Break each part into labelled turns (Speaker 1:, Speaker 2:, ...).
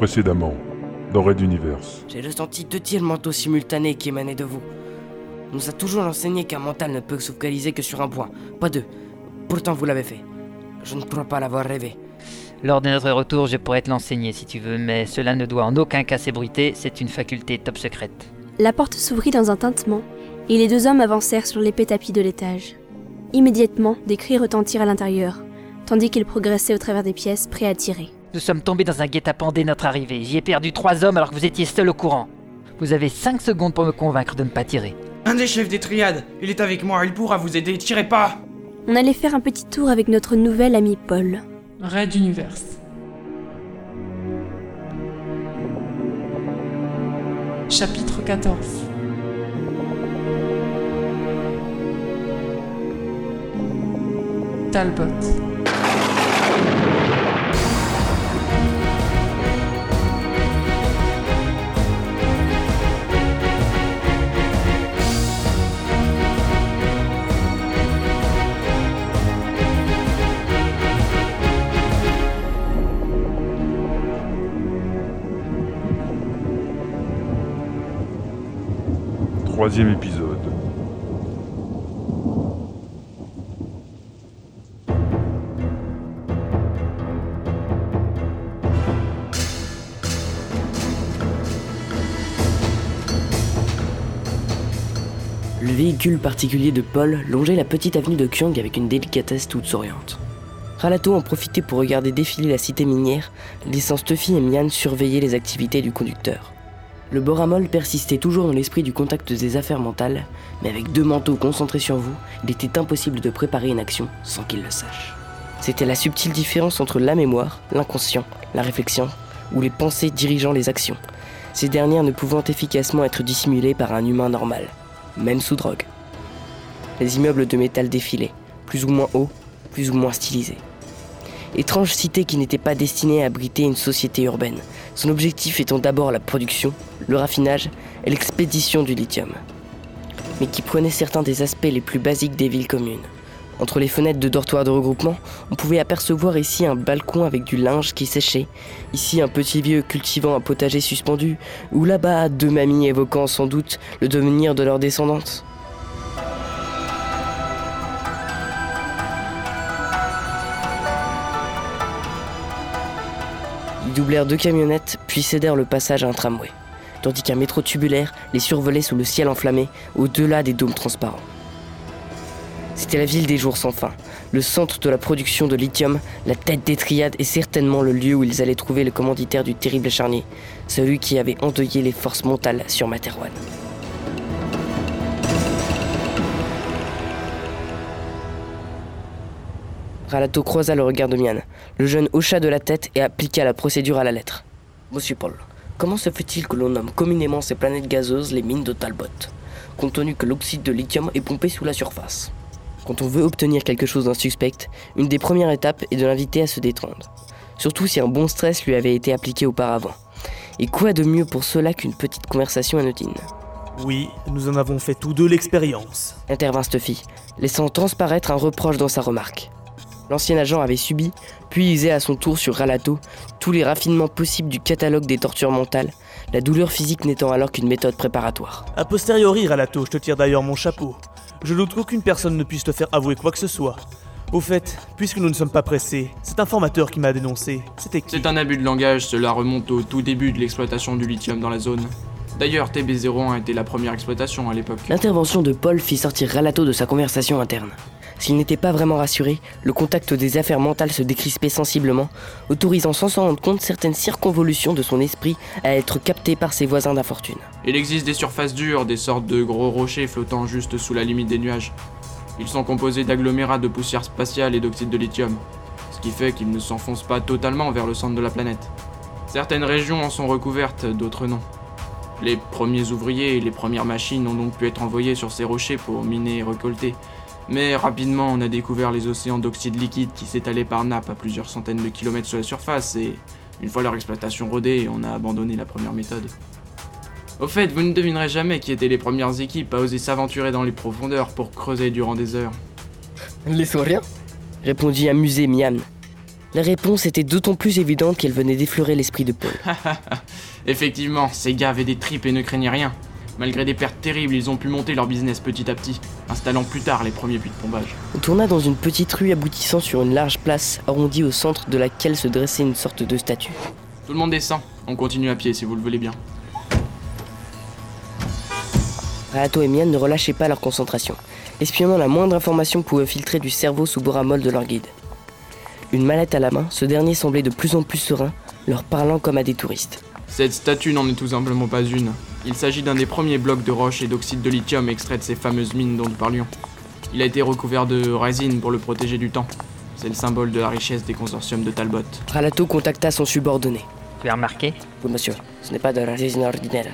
Speaker 1: Précédemment, dans Red Universe.
Speaker 2: J'ai ressenti deux tirs mentaux simultanés qui émanaient de vous. On nous a toujours enseigné qu'un mental ne peut se focaliser que sur un point, pas deux. Pourtant, vous l'avez fait. Je ne crois pas l'avoir rêvé.
Speaker 3: Lors de notre retour, je pourrais te l'enseigner si tu veux, mais cela ne doit en aucun cas s'ébruiter, c'est une faculté top secrète.
Speaker 4: La porte s'ouvrit dans un tintement, et les deux hommes avancèrent sur l'épais tapis de l'étage. Immédiatement, des cris retentirent à l'intérieur, tandis qu'ils progressaient au travers des pièces, prêts à tirer.
Speaker 3: Nous sommes tombés dans un guet-apens dès notre arrivée. J'y ai perdu trois hommes alors que vous étiez seul au courant. Vous avez cinq secondes pour me convaincre de ne pas tirer.
Speaker 5: Un des chefs des triades, il est avec moi, il pourra vous aider, tirez pas
Speaker 4: On allait faire un petit tour avec notre nouvel ami Paul.
Speaker 6: Red Universe. Chapitre 14 Talbot.
Speaker 1: Troisième épisode.
Speaker 2: Le véhicule particulier de Paul longeait la petite avenue de Kyong avec une délicatesse toute souriante. Ralato en profitait pour regarder défiler la cité minière, laissant Stuffy et Mian surveiller les activités du conducteur. Le boramol persistait toujours dans l'esprit du contact des affaires mentales, mais avec deux manteaux concentrés sur vous, il était impossible de préparer une action sans qu'il le sache. C'était la subtile différence entre la mémoire, l'inconscient, la réflexion, ou les pensées dirigeant les actions, ces dernières ne pouvant efficacement être dissimulées par un humain normal, même sous drogue. Les immeubles de métal défilaient, plus ou moins hauts, plus ou moins stylisés. Étrange cité qui n'était pas destinée à abriter une société urbaine, son objectif étant d'abord la production, le raffinage et l'expédition du lithium. Mais qui prenait certains des aspects les plus basiques des villes communes. Entre les fenêtres de dortoirs de regroupement, on pouvait apercevoir ici un balcon avec du linge qui séchait, ici un petit vieux cultivant un potager suspendu, ou là-bas deux mamies évoquant sans doute le devenir de leurs descendantes. Doublèrent deux camionnettes, puis cédèrent le passage à un tramway, tandis qu'un métro tubulaire les survolait sous le ciel enflammé, au-delà des dômes transparents. C'était la ville des jours sans fin, le centre de la production de lithium, la tête des triades et certainement le lieu où ils allaient trouver le commanditaire du terrible charnier, celui qui avait endeuillé les forces mentales sur Materwan. Ralato croisa le regard de Mian. Le jeune hocha de la tête et appliqua la procédure à la lettre. Monsieur Paul, comment se fait-il que l'on nomme communément ces planètes gazeuses les mines de Talbot, compte tenu que l'oxyde de lithium est pompé sous la surface? Quand on veut obtenir quelque chose d'un suspect, une des premières étapes est de l'inviter à se détendre. Surtout si un bon stress lui avait été appliqué auparavant. Et quoi de mieux pour cela qu'une petite conversation anodine?
Speaker 7: Oui, nous en avons fait tous deux l'expérience.
Speaker 2: intervint Stuffy, laissant transparaître un reproche dans sa remarque. L'ancien agent avait subi, puis usé à son tour sur Ralato, tous les raffinements possibles du catalogue des tortures mentales, la douleur physique n'étant alors qu'une méthode préparatoire.
Speaker 7: A posteriori, Ralato, je te tire d'ailleurs mon chapeau. Je doute qu'aucune personne ne puisse te faire avouer quoi que ce soit. Au fait, puisque nous ne sommes pas pressés, cet informateur qui m'a dénoncé, c'était qui
Speaker 5: C'est un abus de langage, cela remonte au tout début de l'exploitation du lithium dans la zone. D'ailleurs, TB01 était la première exploitation à l'époque.
Speaker 2: L'intervention de Paul fit sortir Ralato de sa conversation interne. S'il n'était pas vraiment rassuré, le contact des affaires mentales se décrispait sensiblement, autorisant sans s'en rendre compte certaines circonvolutions de son esprit à être captées par ses voisins d'infortune.
Speaker 5: Il existe des surfaces dures, des sortes de gros rochers flottant juste sous la limite des nuages. Ils sont composés d'agglomérats de poussière spatiale et d'oxyde de lithium, ce qui fait qu'ils ne s'enfoncent pas totalement vers le centre de la planète. Certaines régions en sont recouvertes, d'autres non. Les premiers ouvriers et les premières machines ont donc pu être envoyés sur ces rochers pour miner et récolter. Mais rapidement, on a découvert les océans d'oxyde liquide qui s'étalaient par nappes à plusieurs centaines de kilomètres sous la surface et, une fois leur exploitation rodée, on a abandonné la première méthode. Au fait, vous ne devinerez jamais qui étaient les premières équipes à oser s'aventurer dans les profondeurs pour creuser durant des heures.
Speaker 2: Les sauriens répondit amusé Mian. La réponse était d'autant plus évidente qu'elle venait d'effleurer l'esprit de Paul.
Speaker 5: Effectivement, ces gars avaient des tripes et ne craignaient rien. Malgré des pertes terribles, ils ont pu monter leur business petit à petit, installant plus tard les premiers puits de pompage.
Speaker 2: On tourna dans une petite rue aboutissant sur une large place arrondie au centre de laquelle se dressait une sorte de statue.
Speaker 5: Tout le monde descend, on continue à pied si vous le voulez bien.
Speaker 2: Rahato et Mian ne relâchaient pas leur concentration, espionnant la moindre information pouvait filtrer du cerveau sous boramol de leur guide. Une mallette à la main, ce dernier semblait de plus en plus serein, leur parlant comme à des touristes.
Speaker 5: Cette statue n'en est tout simplement pas une. Il s'agit d'un des premiers blocs de roche et d'oxyde de lithium extraits de ces fameuses mines dont nous parlions. Il a été recouvert de résine pour le protéger du temps. C'est le symbole de la richesse des consortiums de Talbot.
Speaker 2: Ralato contacta son subordonné.
Speaker 3: Tu as remarqué
Speaker 2: Oui, monsieur, ce n'est pas de la résine ordinaire.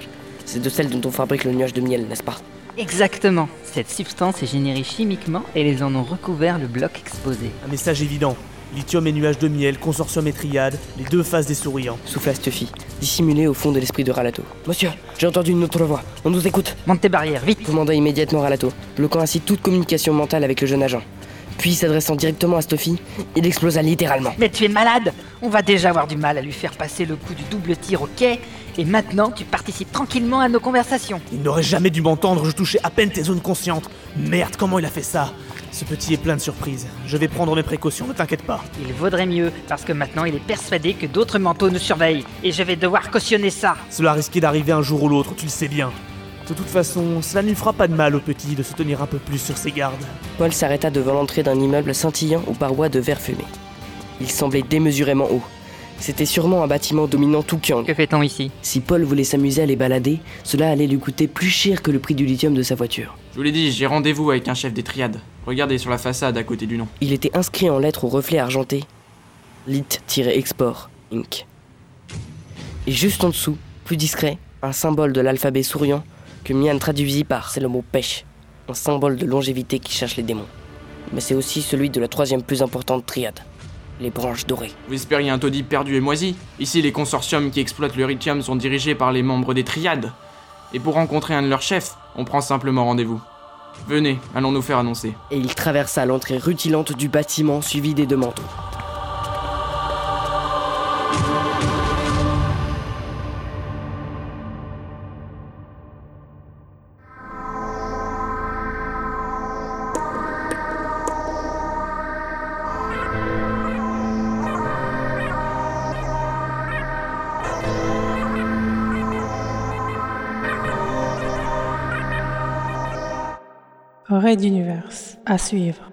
Speaker 2: C'est de celle dont on fabrique le nuage de miel, n'est-ce pas?
Speaker 3: Exactement. Cette substance est générée chimiquement et ils en ont recouvert le bloc exposé.
Speaker 7: Un message évident. Lithium et nuages de miel, consortium et triade, les deux faces des souriants.
Speaker 2: Souffla Stuffy, dissimulé au fond de l'esprit de Ralato. Monsieur, j'ai entendu une autre voix. On nous écoute
Speaker 3: Monte tes barrières, vite
Speaker 2: commanda immédiatement Ralato, bloquant ainsi toute communication mentale avec le jeune agent. Puis, s'adressant directement à Stuffy, il explosa littéralement.
Speaker 3: Mais tu es malade On va déjà avoir du mal à lui faire passer le coup du double tir au quai, et maintenant tu participes tranquillement à nos conversations.
Speaker 7: Il n'aurait jamais dû m'entendre, je touchais à peine tes zones conscientes. Merde, comment il a fait ça? Ce petit est plein de surprises. Je vais prendre mes précautions, ne t'inquiète pas.
Speaker 3: Il vaudrait mieux, parce que maintenant il est persuadé que d'autres manteaux nous surveillent, et je vais devoir cautionner ça.
Speaker 7: Cela risquait d'arriver un jour ou l'autre, tu le sais bien. De toute façon, cela ne lui fera pas de mal au petit de se tenir un peu plus sur ses gardes.
Speaker 2: Paul s'arrêta devant l'entrée d'un immeuble scintillant aux parois de verre fumé. Il semblait démesurément haut. C'était sûrement un bâtiment dominant tout Kyang.
Speaker 3: Que fait-on ici?
Speaker 2: Si Paul voulait s'amuser à les balader, cela allait lui coûter plus cher que le prix du lithium de sa voiture.
Speaker 5: Je vous l'ai dit, j'ai rendez-vous avec un chef des triades. Regardez sur la façade à côté du nom.
Speaker 2: Il était inscrit en lettres au reflet argenté Lit-Export Inc. Et juste en dessous, plus discret, un symbole de l'alphabet souriant que Mian traduisit par c'est le mot pêche, un symbole de longévité qui cherche les démons. Mais c'est aussi celui de la troisième plus importante triade, les branches dorées.
Speaker 5: Vous espériez un taudis perdu et moisi Ici, les consortiums qui exploitent le lithium sont dirigés par les membres des triades. Et pour rencontrer un de leurs chefs, on prend simplement rendez-vous. Venez, allons nous faire annoncer.
Speaker 2: Et il traversa l'entrée rutilante du bâtiment suivi des deux manteaux.
Speaker 6: Raid d'univers à suivre.